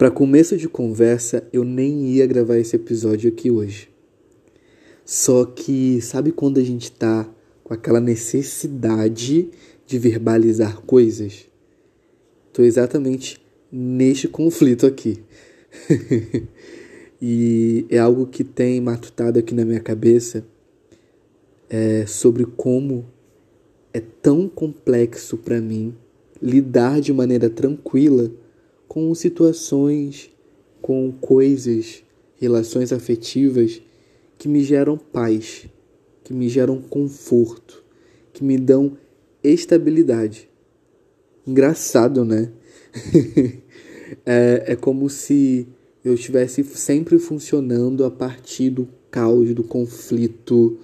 Para começo de conversa, eu nem ia gravar esse episódio aqui hoje. Só que sabe quando a gente tá com aquela necessidade de verbalizar coisas? Tô exatamente neste conflito aqui. e é algo que tem matutado aqui na minha cabeça é sobre como é tão complexo para mim lidar de maneira tranquila com situações, com coisas, relações afetivas que me geram paz, que me geram conforto, que me dão estabilidade. Engraçado, né? é, é como se eu estivesse sempre funcionando a partir do caos, do conflito,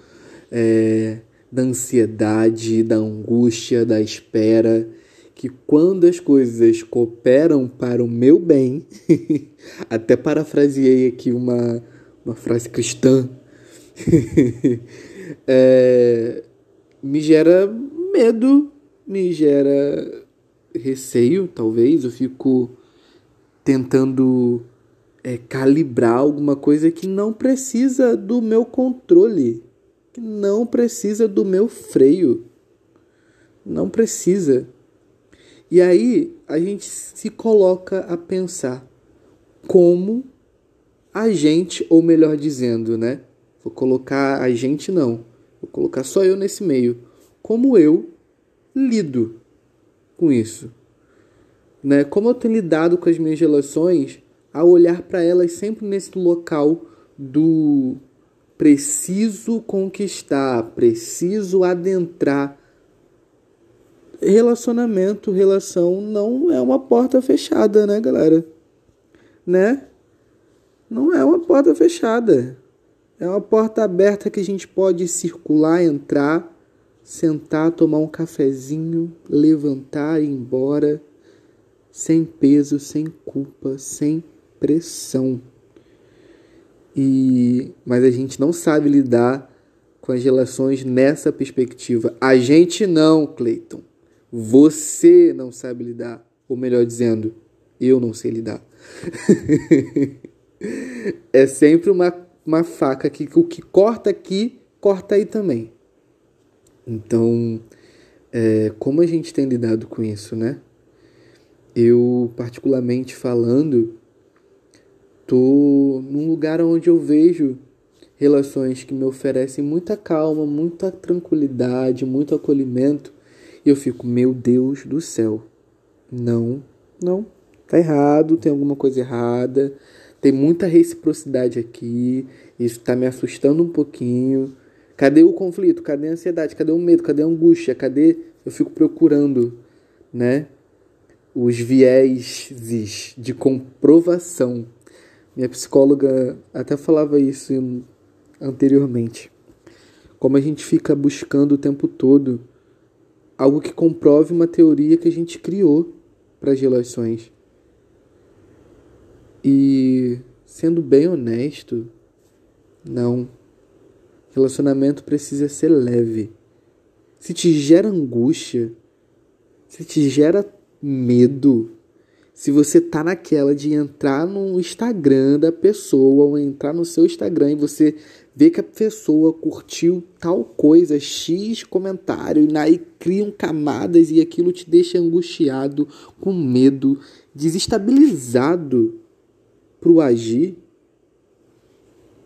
é, da ansiedade, da angústia, da espera que quando as coisas cooperam para o meu bem, até parafraseei aqui uma, uma frase cristã, é, me gera medo, me gera receio, talvez. Eu fico tentando é, calibrar alguma coisa que não precisa do meu controle, que não precisa do meu freio. Não precisa. E aí a gente se coloca a pensar como a gente, ou melhor dizendo, né? Vou colocar a gente não, vou colocar só eu nesse meio. Como eu lido com isso? Né? Como eu tenho lidado com as minhas relações ao olhar para elas sempre nesse local do preciso conquistar, preciso adentrar relacionamento, relação não é uma porta fechada, né, galera? Né? Não é uma porta fechada. É uma porta aberta que a gente pode circular, entrar, sentar, tomar um cafezinho, levantar e ir embora, sem peso, sem culpa, sem pressão. E mas a gente não sabe lidar com as relações nessa perspectiva. A gente não, Cleiton. Você não sabe lidar. Ou melhor dizendo, eu não sei lidar. é sempre uma, uma faca que o que corta aqui, corta aí também. Então, é, como a gente tem lidado com isso, né? Eu, particularmente falando, tô num lugar onde eu vejo relações que me oferecem muita calma, muita tranquilidade, muito acolhimento e eu fico, meu Deus do céu. Não, não, tá errado, tem alguma coisa errada. Tem muita reciprocidade aqui. Isso tá me assustando um pouquinho. Cadê o conflito? Cadê a ansiedade? Cadê o medo? Cadê a angústia? Cadê? Eu fico procurando, né? Os vieses de comprovação. Minha psicóloga até falava isso anteriormente. Como a gente fica buscando o tempo todo algo que comprove uma teoria que a gente criou para as relações. E sendo bem honesto, não. Relacionamento precisa ser leve. Se te gera angústia, se te gera medo, se você tá naquela de entrar no Instagram da pessoa ou entrar no seu Instagram e você vê que a pessoa curtiu tal coisa, X comentário, e aí criam camadas e aquilo te deixa angustiado, com medo, desestabilizado pro agir.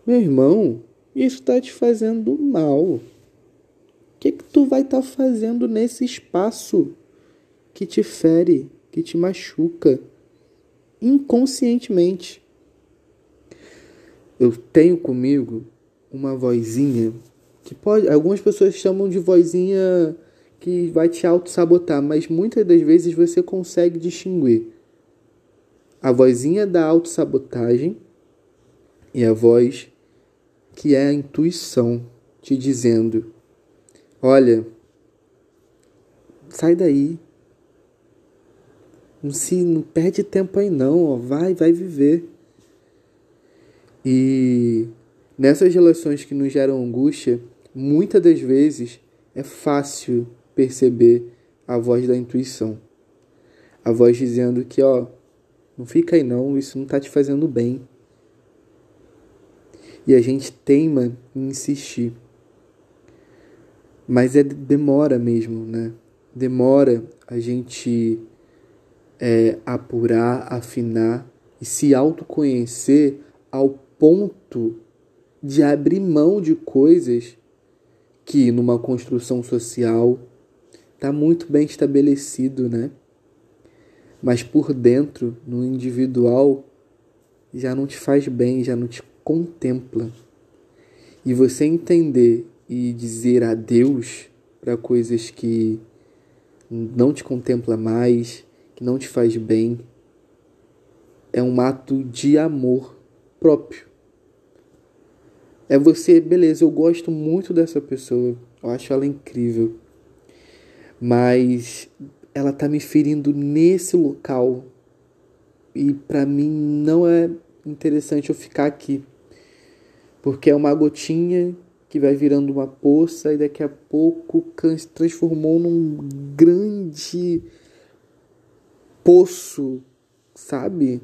Meu irmão, isso está te fazendo mal. O que, que tu vai estar tá fazendo nesse espaço que te fere, que te machuca inconscientemente? Eu tenho comigo uma vozinha que pode. Algumas pessoas chamam de vozinha que vai te auto-sabotar, mas muitas das vezes você consegue distinguir a vozinha da auto-sabotagem e a voz que é a intuição te dizendo: olha, sai daí. Não se não perde tempo aí não, ó, vai, vai viver. E Nessas relações que nos geram angústia, muitas das vezes é fácil perceber a voz da intuição. A voz dizendo que, ó, Não fica aí não, isso não tá te fazendo bem. E a gente teima em insistir. Mas é demora mesmo, né? Demora a gente é, apurar, afinar e se autoconhecer ao ponto de abrir mão de coisas que numa construção social está muito bem estabelecido, né? Mas por dentro, no individual, já não te faz bem, já não te contempla. E você entender e dizer adeus para coisas que não te contempla mais, que não te faz bem, é um ato de amor próprio. É você, beleza, eu gosto muito dessa pessoa, eu acho ela incrível, mas ela tá me ferindo nesse local e para mim não é interessante eu ficar aqui, porque é uma gotinha que vai virando uma poça e daqui a pouco se transformou num grande poço, sabe?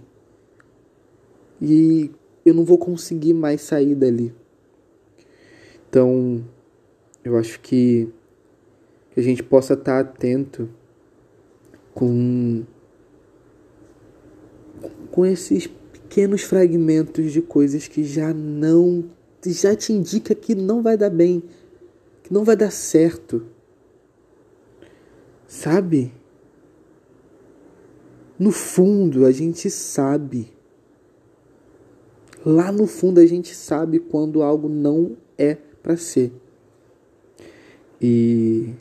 E eu não vou conseguir mais sair dali. Então, eu acho que, a gente possa estar atento com com esses pequenos fragmentos de coisas que já não já te indica que não vai dar bem, que não vai dar certo. Sabe? No fundo, a gente sabe. Lá no fundo, a gente sabe quando algo não é para ser. E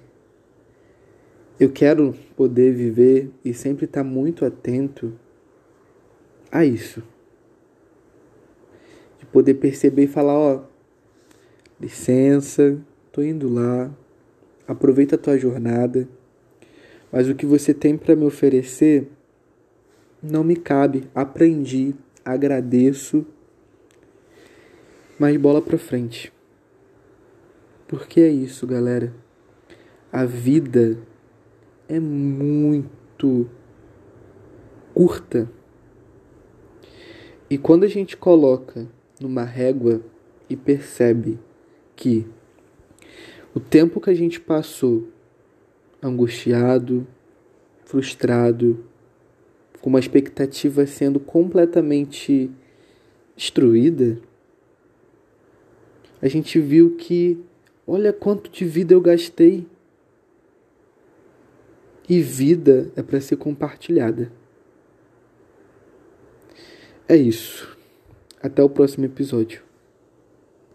eu quero poder viver e sempre estar muito atento a isso. De poder perceber e falar, ó, licença, tô indo lá. Aproveita a tua jornada. Mas o que você tem para me oferecer não me cabe. Aprendi, agradeço. Mas bola pra frente. Porque é isso, galera. A vida é muito curta. E quando a gente coloca numa régua e percebe que o tempo que a gente passou angustiado, frustrado, com uma expectativa sendo completamente destruída, a gente viu que olha quanto de vida eu gastei. E vida é para ser compartilhada. É isso. Até o próximo episódio.